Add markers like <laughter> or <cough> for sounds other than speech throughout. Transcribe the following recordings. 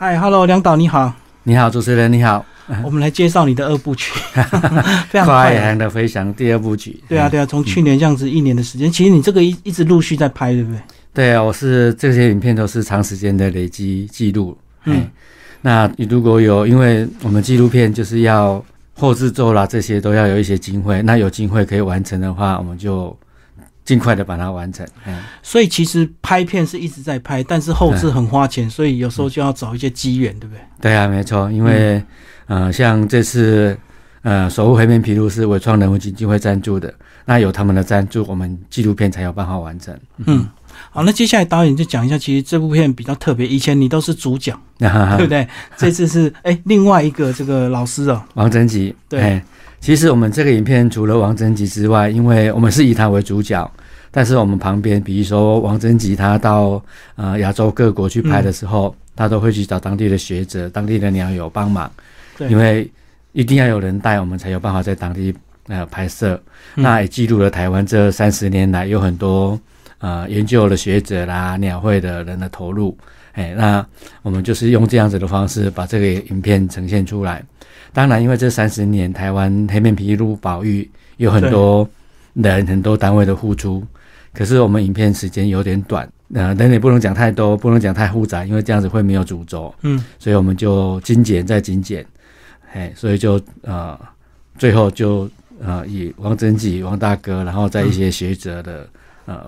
嗨，Hello，梁导你好，你好，主持人你好，我们来介绍你的二部曲，<laughs> 非常快快。航的飞翔第二部曲。对啊，对啊，从去年这样子一年的时间，其实你这个一一直陆续在拍，对不对？对啊，我是这些影片都是长时间的累积记录。嗯那你如果有，因为我们纪录片就是要后制作啦，这些都要有一些经费，那有经费可以完成的话，我们就尽快的把它完成。嗯，所以其实拍片是一直在拍，但是后置很花钱，所以有时候就要找一些机缘，对不对？对啊，没错，因为、呃，像这次呃守护黑面琵鹭是伟创人文基金会赞助的，那有他们的赞助，我们纪录片才有办法完成。嗯，好，那接下来导演就讲一下，其实这部片比较特别，以前你都是主角，<laughs> 对不对？这次是哎另外一个这个老师哦，王贞吉，对哎其实我们这个影片除了王贞吉之外，因为我们是以他为主角，但是我们旁边，比如说王贞吉他到呃亚洲各国去拍的时候，他都会去找当地的学者、当地的鸟友帮忙，对因为一定要有人带，我们才有办法在当地呃拍摄。嗯那也记录了台湾这三十年来有很多呃研究的学者啦、鸟会的人的投入。哎，那我们就是用这样子的方式把这个影片呈现出来。当然，因为这三十年台湾黑面琵鹭保育有很多人、很多单位的付出，可是我们影片时间有点短，呃，人也不能讲太多，不能讲太复杂，因为这样子会没有主轴。嗯，所以我们就精简再精简，哎，所以就呃，最后就呃以王贞吉、王大哥，然后在一些学者的、呃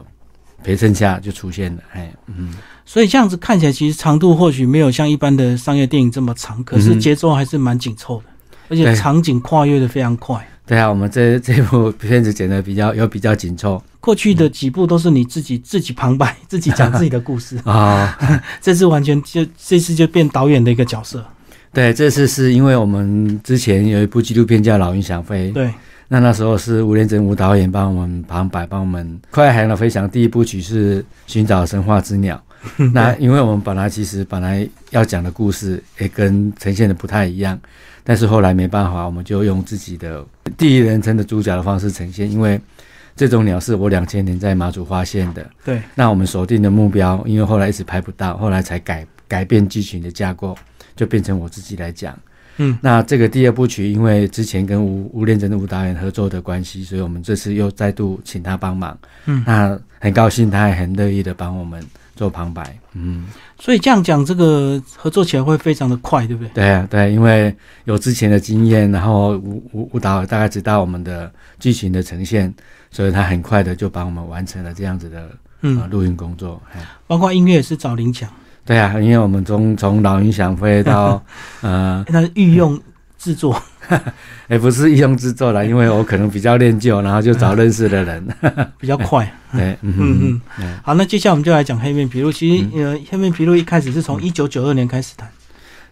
陪衬下就出现了，哎，嗯，所以这样子看起来，其实长度或许没有像一般的商业电影这么长，可是节奏还是蛮紧凑的，而且对。场景跨越的非常快。对啊，我们这这部片子剪的比较有比较紧凑。过去的几部都是你自己自己旁白，<laughs> 自己讲自己的故事，啊 <laughs> <laughs> 这次完全就这次就变导演的一个角色。对，这次是因为我们之前有一部纪录片叫《老鹰想飞》，对，那那时候是吴连真吴导演帮我们旁白，帮我们《快海的飞翔》第一部曲是寻找神话之鸟。<laughs> 那因为我们本来其实本来要讲的故事也跟呈现的不太一样，但是后来没办法，我们就用自己的第一人称的主角的方式呈现，因为这种鸟是我两千年在马祖发现的。对，那我们锁定的目标，因为后来一直拍不到，后来才改改变剧情的架构，就变成我自己来讲。嗯，那这个第二部曲，因为之前跟吴吴连真的吴导演合作的关系，所以我们这次又再度请他帮忙。嗯那很高兴，他也很乐意的帮我们做旁白。嗯，所以这样讲，这个合作起来会非常的快，对不对？对啊，对，因为有之前的经验，然后吴吴吴导大概知道我们的剧情的呈现，所以他很快的就帮我们完成了这样子的呃嗯，录音工作。哎包括音乐也是找林强，对啊，因为我们从从老鹰想飞到 <laughs> 呃，那是御用制作。<laughs> 也不是御用制作啦，因为我可能比较恋旧，然后就找认识的人。<laughs> 比较快。对，嗯嗯好，那接下来我们就来讲黑面琵鹭。其实，呃，黑面琵鹭一开始是从一九九二年开始谈，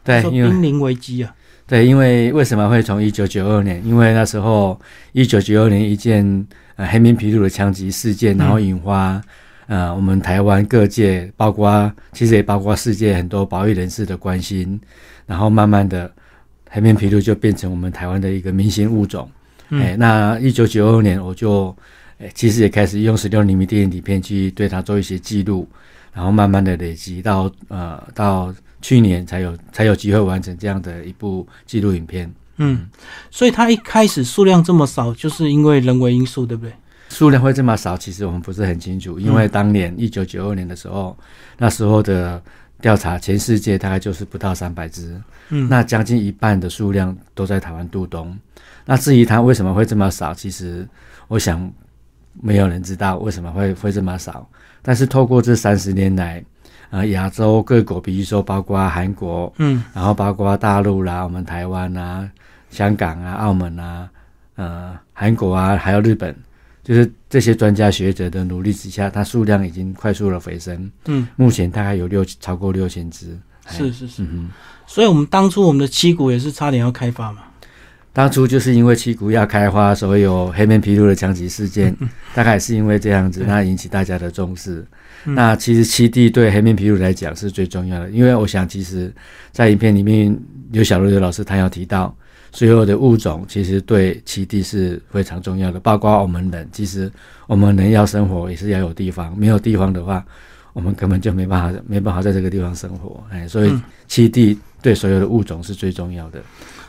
对，说因为濒临危机啊。对，因为为什么会从一九九二年？因为那时候一九九二年一件呃黑面琵鹭的枪击事件，嗯然后引发、呃我们台湾各界，包括其实也包括世界很多保育人士的关心，然后慢慢的黑面琵鹭就变成我们台湾的一个明星物种。哎、嗯，那一九九二年我就，哎，其实也开始用十六厘米电影底片去对它做一些记录，然后慢慢的累积到呃到去年才有才有机会完成这样的一部纪录影片。嗯，所以它一开始数量这么少，就是因为人为因素，对不对？数量会这么少，其实我们不是很清楚，因为当年一九九二年的时候，那时候的调查，全世界大概就是不到三百只，嗯，那将近一半的数量都在台湾渡冬。那至于它为什么会这么少，其实我想没有人知道为什么会会这么少。但是透过这三十年来，呃，亚洲各国，比如说包括韩国，嗯然后包括大陆啦，我们台湾啊、香港啊、澳门啊、呃、韩国啊，还有日本，就是这些专家学者的努力之下，它数量已经快速的回升，嗯，目前大概有六超过六千只。哎是是是。嗯。所以我们当初我们的七股也是差点要开发嘛。当初就是因为七股要开花，所以有黑面琵鹭的枪击事件，大概也是因为这样子，那引起大家的重视。嗯那其实七地对黑面琵鹭来讲是最重要的，因为我想，其实，在影片里面，刘小璐刘老师他有提到，所有的物种其实对七地是非常重要的，包括我们人。其实我们人要生活也是要有地方，没有地方的话，我们根本就没办法没办法在这个地方生活，哎，所以栖地对所有的物种是最重要的。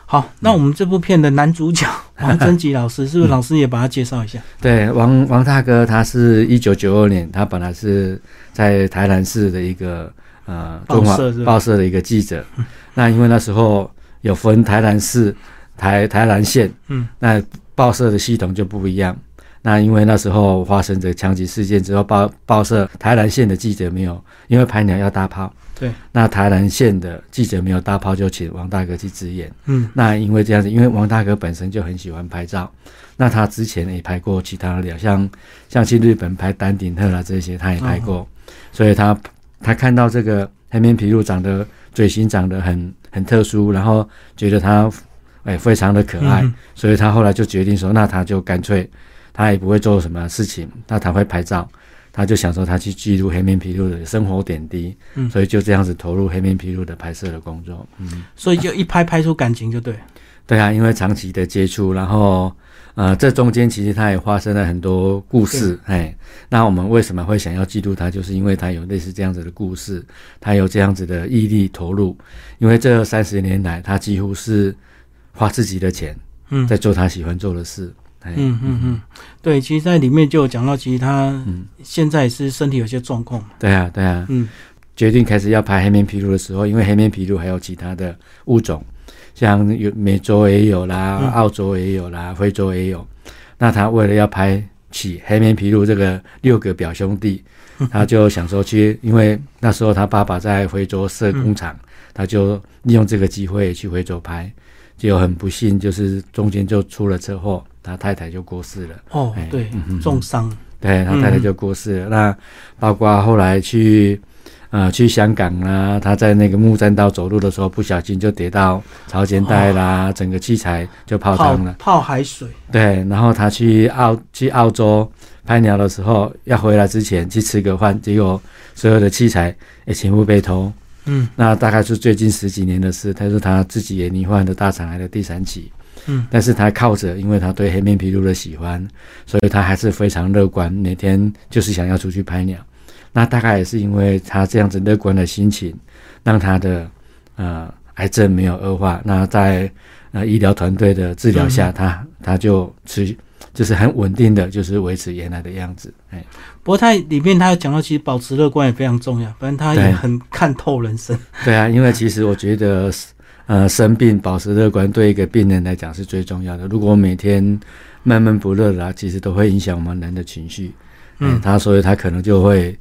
好，那我们这部片的男主角王贞吉老师，是不是老师也把他介绍一下？对，王王大哥，他是一九九二年，他本来是在台南市的一个呃报社报社的一个记者。那因为那时候有分台南市、台台南县，嗯，那报社的系统就不一样。那因为那时候发生这枪击事件之后，报报社台南县的记者没有，因为拍鸟要大炮。对，那台南县的记者没有大炮，就请王大哥去支援。嗯，那因为这样子，因为王大哥本身就很喜欢拍照，那他之前也拍过其他的鸟，像像去日本拍丹顶鹤啦这些，他也拍过，所以他他看到这个黑面琵鹭长得嘴型长得很很特殊，然后觉得它哎非常的可爱，所以他后来就决定说，那他就干脆他也不会做什么事情，那他会拍照。他就想说，他去记录黑面琵鹭的生活点滴，嗯，所以就这样子投入黑面琵鹭的拍摄的工作，嗯，所以就一拍拍出感情就对，对啊，因为长期的接触，然后呃，这中间其实他也发生了很多故事，哎，那我们为什么会想要记录他，就是因为他有类似这样子的故事，他有这样子的毅力投入，因为这三十年来，他几乎是花自己的钱，嗯，在做他喜欢做的事。嗯嗯嗯，对，其实，在里面就有讲到，其实他现在是身体有些状况。对啊，对啊。嗯，决定开始要拍黑面琵鹭的时候，因为黑面琵鹭还有其他的物种，像有美洲也有啦，澳洲也有啦，非洲也有。那他为了要拍起黑面琵鹭这个六个表兄弟，<laughs> 他就想说去，因为那时候他爸爸在非洲设工厂，他就利用这个机会去非洲拍，结果很不幸，就是中间就出了车祸。他太太就过世了哦，对，重伤，对他太太就过世了。那包括后来去，呃，去香港啊，他在那个木栈道走路的时候，不小心就跌到潮间带啦，整个器材就泡汤了，泡海水。对，然后他去澳去澳洲拍鸟的时候，要回来之前去吃个饭，结果所有的器材也全部被偷。嗯，那大概是最近十几年的事。他说他自己也罹患了大肠癌的第三期。嗯，但是他靠着，因为他对黑面琵鹭的喜欢，所以他还是非常乐观，每天就是想要出去拍鸟。那大概也是因为他这样子乐观的心情，让他的呃癌症没有恶化。那在呃医疗团队的治疗下，他他就持就是很稳定的就是维持原来的样子。哎，不过他里面他有讲到，其实保持乐观也非常重要。反正他也很看透人生。对啊，因为其实我觉得。呃，生病保持乐观对一个病人来讲是最重要的。如果每天闷闷不乐的，其实都会影响我们人的情绪。嗯，他所以他可能就会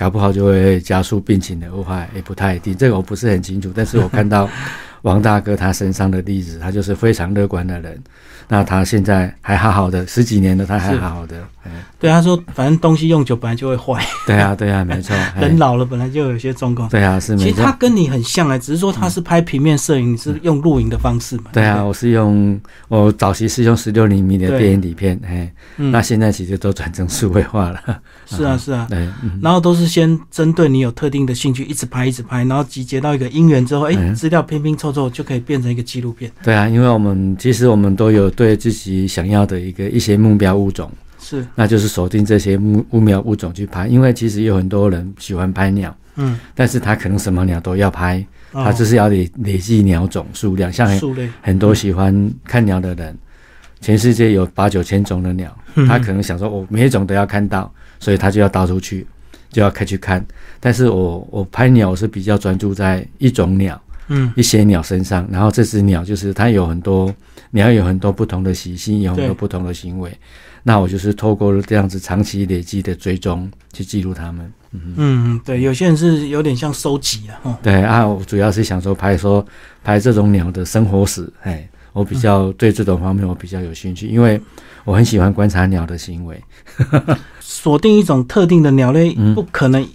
搞不好就会加速病情的恶化，也不太一定。这个我不是很清楚，但是我看到王大哥他身上的例子，他就是非常乐观的人。那他现在还好好的，十几年了，他还好好的。对，他说，反正东西用久本来就会坏。对啊，对啊，没错。人老了本来就有些状况。对啊，是。其实他跟你很像啊，只是说他是拍平面摄影，你是用录影的方式嘛？对啊，我是用我早期是用十六厘米的电影底片，哎，那现在其实都转成数位化了。<laughs> 是啊，是啊。对，然后都是先针对你有特定的兴趣，一直拍，一直拍，然后集结到一个因缘之后，哎，资料拼拼凑凑就可以变成一个纪录片。对啊，因为我们其实我们都有。对自己想要的一个一些目标物种是，那就是锁定这些目目标物种去拍，因为其实有很多人喜欢拍鸟，嗯，但是他可能什么鸟都要拍，他就是要累累计鸟种数量，像很多喜欢看鸟的人，全世界有八九千种的鸟，他可能想说我每一种都要看到，所以他就要到处去，就要开去看，但是我我拍鸟是比较专注在一种鸟。嗯，一些鸟身上，然后这只鸟就是它有很多鸟有很多不同的习性，有很多不同的行为。那我就是透过这样子长期累积的追踪去记录它们。嗯，对，有些人是有点像收集啊。对啊，我主要是想说拍说拍这种鸟的生活史。哎，我比较对这种方面我比较有兴趣，因为我很喜欢观察鸟的行为。<laughs> 锁定一种特定的鸟类，不可能。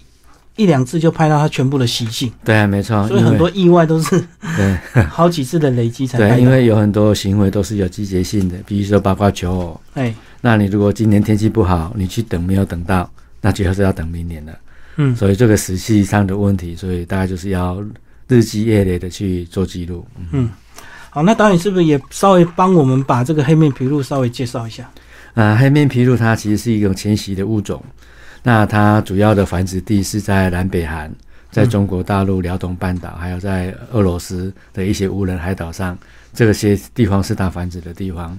一两次就拍到它全部的习性，对啊，没错，所以很多意外都是对。<laughs> 好几次的累积才对，因为有很多行为都是有季节性的，比如说八卦球。偶，哎，那你如果今年天气不好，你去等没有等到，那最后是要等明年了，嗯，所以这个时期上的问题，所以大概就是要日积月累的去做记录，嗯，好，那导演是不是也稍微帮我们把这个黑面琵鹭稍微介绍一下？啊，黑面琵鹭它其实是一种迁徙的物种。那它主要的繁殖地是在南北韩，在中国大陆辽东半岛，还有在俄罗斯的一些无人海岛上，这些地方是它繁殖的地方。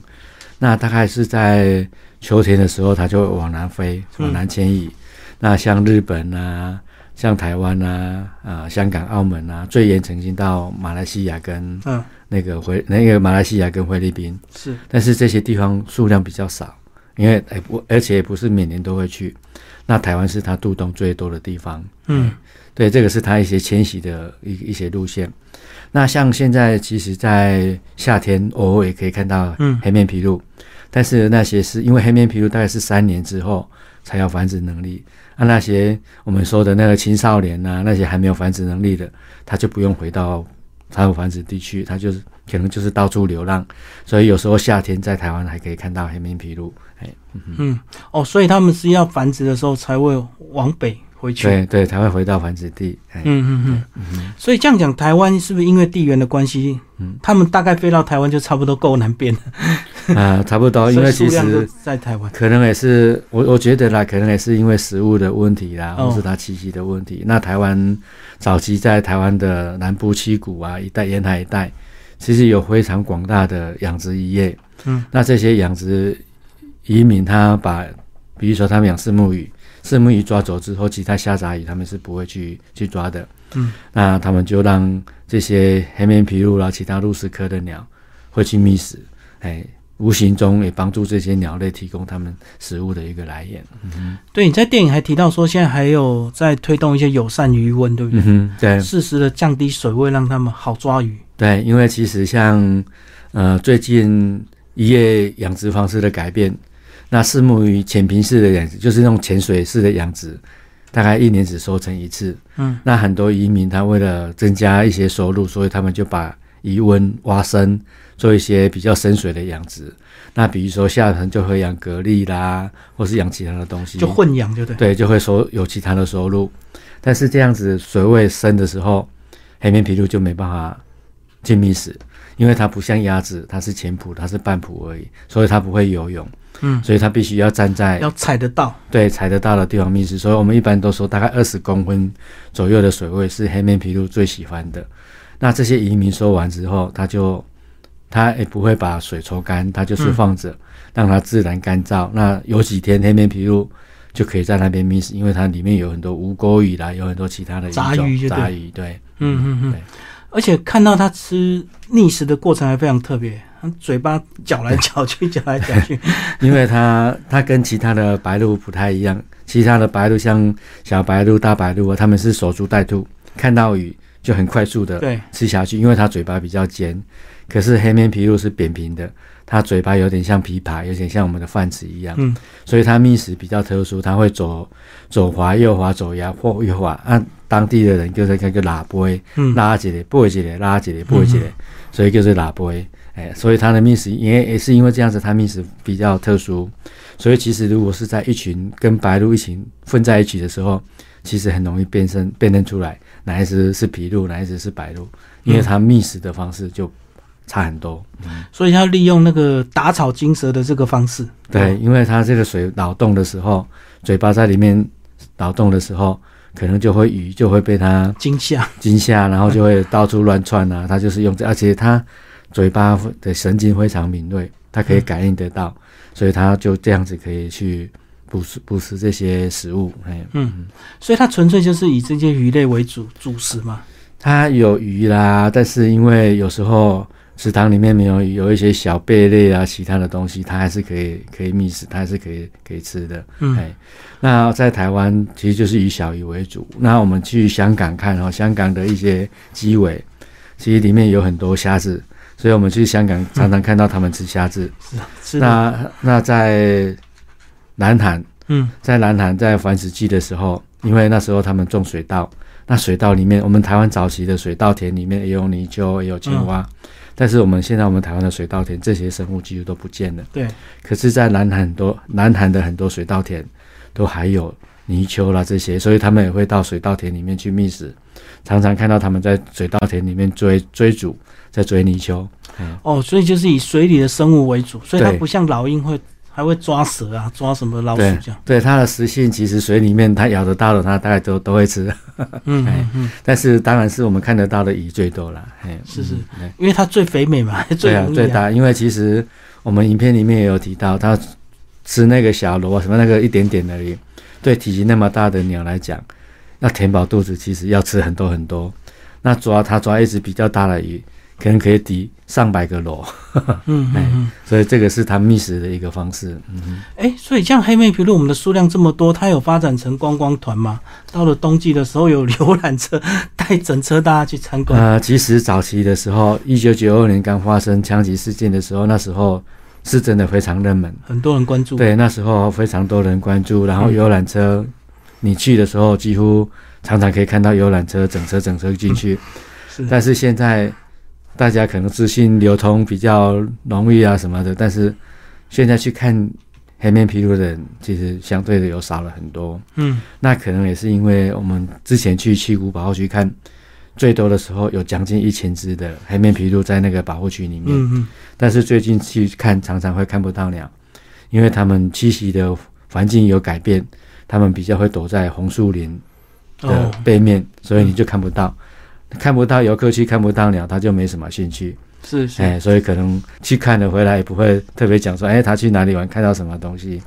那大概是在秋天的时候，它就往南飞，往南迁移。那像日本啊，像台湾啊，啊，香港、澳门啊，最远曾经到马来西亚跟嗯。那个回那个马来西亚跟菲律宾。是，但是这些地方数量比较少，因为哎不，而且也不是每年都会去。那台湾是它渡冬最多的地方，嗯，对，这个是它一些迁徙的一一些路线。那像现在，其实，在夏天偶尔也可以看到黑面琵鹭，但是那些是因为黑面琵鹭大概是三年之后才有繁殖能力，啊，那些我们说的那个青少年呐，那些还没有繁殖能力的，他就不用回到它有繁殖地区，他就是可能就是到处流浪，所以有时候夏天在台湾还可以看到黑面琵鹭，哎，嗯，哦，所以他们是要繁殖的时候才会往北。回去对对，才会回到繁殖地。嗯嗯嗯，所以这样讲，台湾是不是因为地缘的关系，嗯，他们大概飞到台湾就差不多够南边了？啊，<laughs> 差不多，因为其实在台湾可能也是我我觉得啦，可能也是因为食物的问题啦，或是它栖息的问题。那台湾早期在台湾的南部七股啊一带沿海一带，其实有非常广大的养殖业。嗯，那这些养殖移民，他把比如说他们养四目鱼。四目鱼抓走之后，其他虾杂鱼他们是不会去去抓的。嗯，那他们就让这些黑面琵鹭啦，其他鹭鸶科的鸟会去觅食，哎，无形中也帮助这些鸟类提供他们食物的一个来源。嗯，对，你在电影还提到说，现在还有在推动一些友善鱼温，对不对？嗯，对，适时的降低水位，让他们好抓鱼。对，因为其实像呃最近渔业养殖方式的改变。那四目鱼浅平式的养殖，就是那种潜水式的养殖，大概一年只收成一次。嗯，那很多渔民他为了增加一些收入，所以他们就把鱼温挖深，做一些比较深水的养殖。那比如说下层就会养蛤蜊啦，或是养其他的东西，就混养，就对。对，就会收有其他的收入。但是这样子水位深的时候，黑面琵鹭就没办法进觅食，因为它不像鸭子，它是浅蹼，它是半蹼而已，所以它不会游泳。嗯，所以它必须要站在要踩得到，对，踩得到的地方觅食。所以我们一般都说，大概二十公分左右的水位是黑面琵鹭最喜欢的。那这些移民收完之后，它就它也不会把水抽干，它就是放着，让它自然干燥。那有几天黑面琵鹭就可以在那边觅食，因为它里面有很多无钩鱼啦，有很多其他的杂鱼，杂鱼，对，嗯嗯嗯，而且看到它吃觅食的过程还非常特别。嘴巴搅来搅去，搅来搅去，<laughs> 因为它它跟其他的白鹭不太一样。其他的白鹭像小白鹭、大白鹭啊，它们是守株待兔，看到鱼就很快速的吃下去，因为它嘴巴比较尖。可是黑面琵鹭是扁平的，它嘴巴有点像琵琶，有点像我们的饭匙一样。嗯，所以它觅食比较特殊，它会左左滑右滑，左摇或右滑。按当地的人就是那个喇叭，拉起来，拨起来，拉起来，拨起来，所以就是喇叭。哎，所以它的觅食也也是因为这样子，它觅食比较特殊。所以其实如果是在一群跟白鹭一群混在一起的时候，其实很容易辨认辨认出来哪一只是皮鹭，哪一只是白鹭，因为它觅食的方式就差很多。所以要利用那个打草惊蛇的这个方式。对，因为它这个水脑动的时候，嘴巴在里面脑动的时候，可能就会鱼就会被它惊吓，惊吓，然后就会到处乱窜啊。它就是用这，而且它。嘴巴的神经非常敏锐，它可以感应得到，所以它就这样子可以去捕食捕食这些食物。哎，嗯，所以它纯粹就是以这些鱼类为主主食嘛。它有鱼啦，但是因为有时候食堂里面没有鱼，有一些小贝类啊，其他的东西，它还是可以可以觅食，它还是可以可以吃的。嗯，哎，那在台湾其实就是以小鱼为主。那我们去香港看哦，香港的一些基尾，其实里面有很多虾子。所以我们去香港常常看到他们吃虾子。是那那在南韩，嗯，在南韩在繁殖季的时候，因为那时候他们种水稻，那水稻里面，我们台湾早期的水稻田里面也有泥鳅，也有青蛙，但是我们现在我们台湾的水稻田这些生物几乎都不见了。对。可是，在南韩很多南韩的很多水稻田都还有泥鳅啦这些，所以他们也会到水稻田里面去觅食，常常看到他们在水稻田里面追追逐。在追泥鳅，哦，所以就是以水里的生物为主，所以它不像老鹰会还会抓蛇啊，抓什么老鼠这样。对它的食性，其实水里面它咬得到的，它大概都都会吃。嗯 <laughs> 嗯。但是当然是我们看得到的鱼最多了。哎，是是，因为它最肥美嘛，<laughs> 最容易。最大，因为其实我们影片里面也有提到，它吃那个小螺什么那个一点点而已。对体积那么大的鸟来讲，要填饱肚子，其实要吃很多很多。那抓它抓一只比较大的鱼。可能可以抵上百个螺，<laughs> 嗯嗯，所以这个是它觅食的一个方式。嗯，哎，所以像黑面琵鹭，我们的数量这么多，它有发展成观光团吗？到了冬季的时候，有游览车带整车大家去参观。呃，其实早期的时候，一九九二年刚发生枪击事件的时候，那时候是真的非常热门，很多人关注。对，那时候非常多人关注，然后游览车，你去的时候几乎常常可以看到游览车整车整车进去。是，但是现在。大家可能资讯流通比较容易啊什么的，但是现在去看黑面琵鹭的人，其实相对的有少了很多。嗯，那可能也是因为我们之前去七股保护区看，最多的时候有将近一千只的黑面琵鹭在那个保护区里面。但是最近去看，常常会看不到鸟，因为它们栖息的环境有改变，它们比较会躲在红树林的背面，所以你就看不到。看不到游客去看不到鸟，他就没什么兴趣。是是，哎，所以可能去看了回来也不会特别讲说，哎，他去哪里玩，看到什么东西。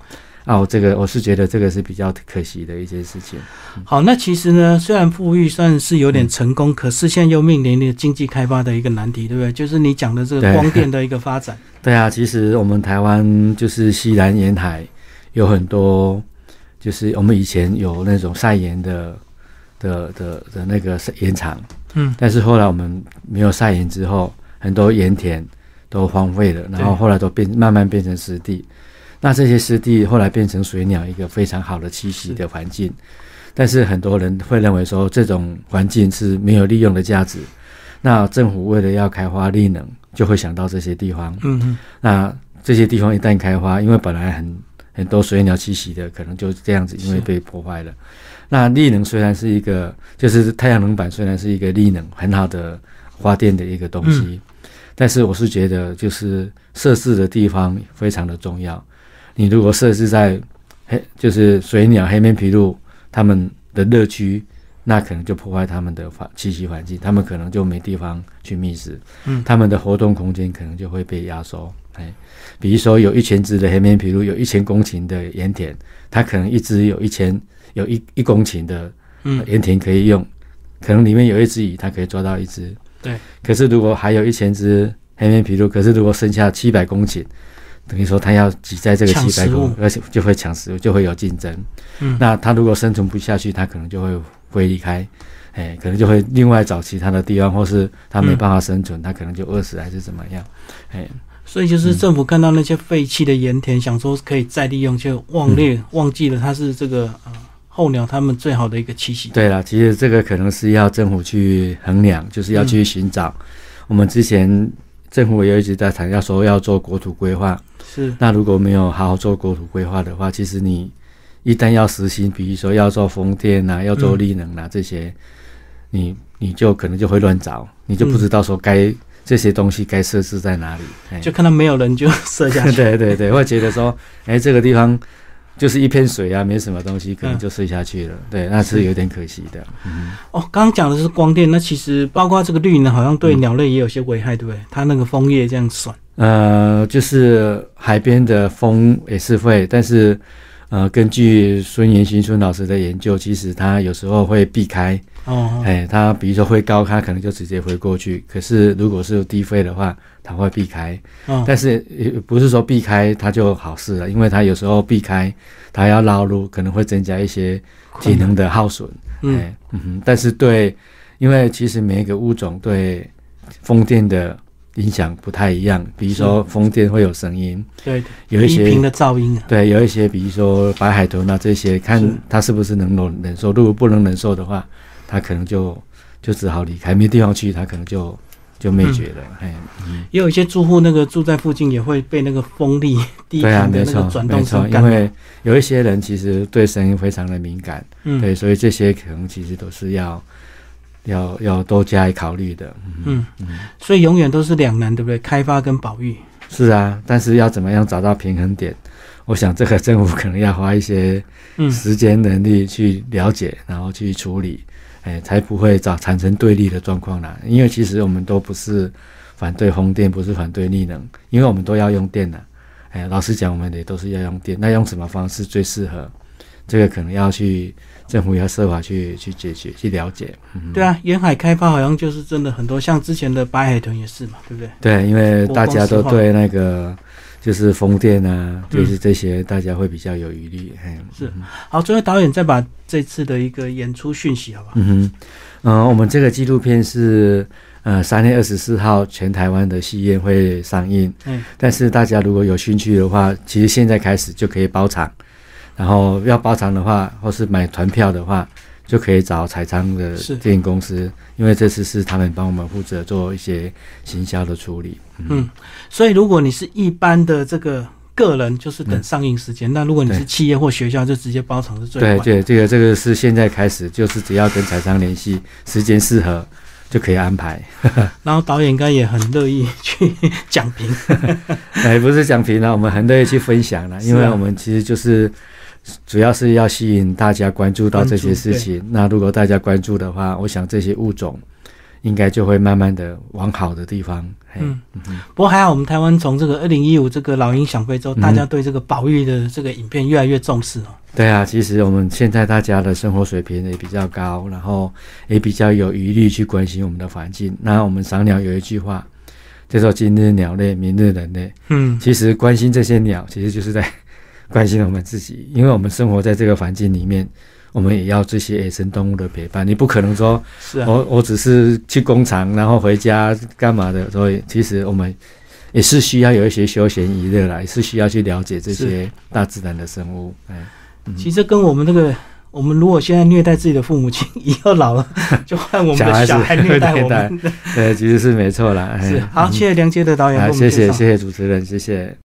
啊，我这个我是觉得这个是比较可惜的一件事情。好，那其实呢，虽然富裕算是有点成功，可是现在又面临着经济开发的一个难题，对不对？就是你讲的这个光电的一个发展。<laughs> 对啊，其实我们台湾就是西南沿海有很多，就是我们以前有那种晒盐的的的的那个盐场。嗯，但是后来我们没有晒盐之后，很多盐田都荒废了，然后后来都变慢慢变成湿地。那这些湿地后来变成水鸟一个非常好的栖息的环境。但是很多人会认为说这种环境是没有利用的价值。那政府为了要开发利能，就会想到这些地方。嗯嗯。那这些地方一旦开发，因为本来很很多水鸟栖息的，可能就这样子，因为被破坏了。那力能虽然是一个，就是太阳能板虽然是一个力能很好的发电的一个东西，但是我是觉得就是设置的地方非常的重要。你如果设置在黑，就是水鸟、黑面琵鹭它们的乐区，那可能就破坏它们的环栖息环境，它们可能就没地方去觅食，嗯，它们的活动空间可能就会被压缩。哎，比如说有一千只的黑面琵鹭，有一千公顷的盐田，它可能一只有一千。有一一公顷的盐田可以用，可能里面有一只鱼，它可以抓到一只。对。可是如果还有一千只黑面琵鹭，可是如果剩下七百公顷，等于说它要挤在这个七百公，而且就会抢食物，就会有竞争。嗯。那它如果生存不下去，它可能就会会离开，哎，可能就会另外找其他的地方，或是它没办法生存，它可能就饿死还是怎么样，哎。所以就是政府看到那些废弃的盐田，想说可以再利用，就忘略忘记了它是这个啊。候鸟它们最好的一个栖息。对了，其实这个可能是要政府去衡量，就是要去寻找。我们之前政府也一直在谈，要说要做国土规划。是。那如果没有好好做国土规划的话，其实你一旦要实行，比如说要做风电啊，要做力能啊这些，你你就可能就会乱找，你就不知道说该这些东西该设置在哪里。就看到没有人就设下去。<laughs> 对对对，会觉得说，哎，这个地方。就是一片水啊，没什么东西，可能就睡下去了。对，那是有点可惜的。嗯，哦，刚刚讲的是光电，那其实包括这个绿能，好像对鸟类也有些危害，对不对？它那个枫叶这样算。呃，就是海边的风也是会，但是呃，根据孙延新孙老师的研究，其实他有时候会避开。哦，哎，他比如说会高，他可能就直接飞过去。可是如果是低飞的话，他会避开。哦，但是也不是说避开他就好事了，因为他有时候避开，他要绕路，可能会增加一些体能的耗损。嗯嗯，但是对，因为其实每一个物种对风电的影响不太一样。比如说风电会有声音，对，有一些的噪音。对，有一些比如说白海豚啊这些，看它是不是能忍忍受。如果不能忍受的话，它可能就就只好离开，没地方去，它可能就就灭绝了。哎，也有一些住户那个住在附近也会被那个风力地 <laughs> 对啊，没错，没错，因为有一些人其实对声音非常的敏感，嗯，对，所以这些可能其实都是要要要多加以考虑的。嗯嗯，所以永远都是两难，对不对？开发跟保育是啊，但是要怎么样找到平衡点？我想这个政府可能要花一些时间能力去了解，然后去处理，哎，才不会找产生对立的状况啦。因为其实我们都不是反对风电，不是反对力能，因为我们都要用电的。哎，老实讲，我们也都是要用电，那用什么方式最适合？这个可能要去政府要设法去去解决、去了解。对啊，沿海开发好像就是真的很多，像之前的白海豚也是嘛，对不对？对，因为大家都对那个。就是风电啊，就是这些，大家会比较有余力。是好，最后导演再把这次的一个演出讯息，好不好？嗯哼，嗯，我们这个纪录片是呃三月二十四号全台湾的戏院会上映。嗯，但是大家如果有兴趣的话，其实现在开始就可以包场，然后要包场的话，或是买团票的话。就可以找彩昌的电影公司，因为这次是他们帮我们负责做一些行销的处理。嗯，所以如果你是一般的这个个人，就是等上映时间；那如果你是企业或学校，就直接包场是最对对，这个这个是现在开始，就是只要跟彩昌联系，时间适合就可以安排。<laughs> 然后导演应该也很乐意去讲评，<laughs> 哎，不是讲评了，我们很乐意去分享了，因为我们其实就是。主要是要吸引大家关注到这些事情。那如果大家关注的话，我想这些物种应该就会慢慢的往好的地方。嗯，不过还好，我们台湾从这个二零一五这个老鹰想飞之后，大家对这个保育的这个影片越来越重视哦。对啊，其实我们现在大家的生活水平也比较高，然后也比较有余力去关心我们的环境。那我们赏鸟有一句话，叫做“今日鸟类，明日人类”。嗯，其实关心这些鸟，其实就是在。关心我们自己，因为我们生活在这个环境里面，我们也要这些野生动物的陪伴。你不可能说，是我我只是去工厂，然后回家干嘛的？所以其实我们也是需要有一些休闲娱乐来，是需要去了解这些大自然的生物。哎，其实跟我们那个，我们如果现在虐待自己的父母亲，<laughs> 以后老了就换我们的小孩虐待我们。<laughs> 对，其实是没错啦。是好，谢谢梁杰的导演。谢谢谢谢主持人，谢谢。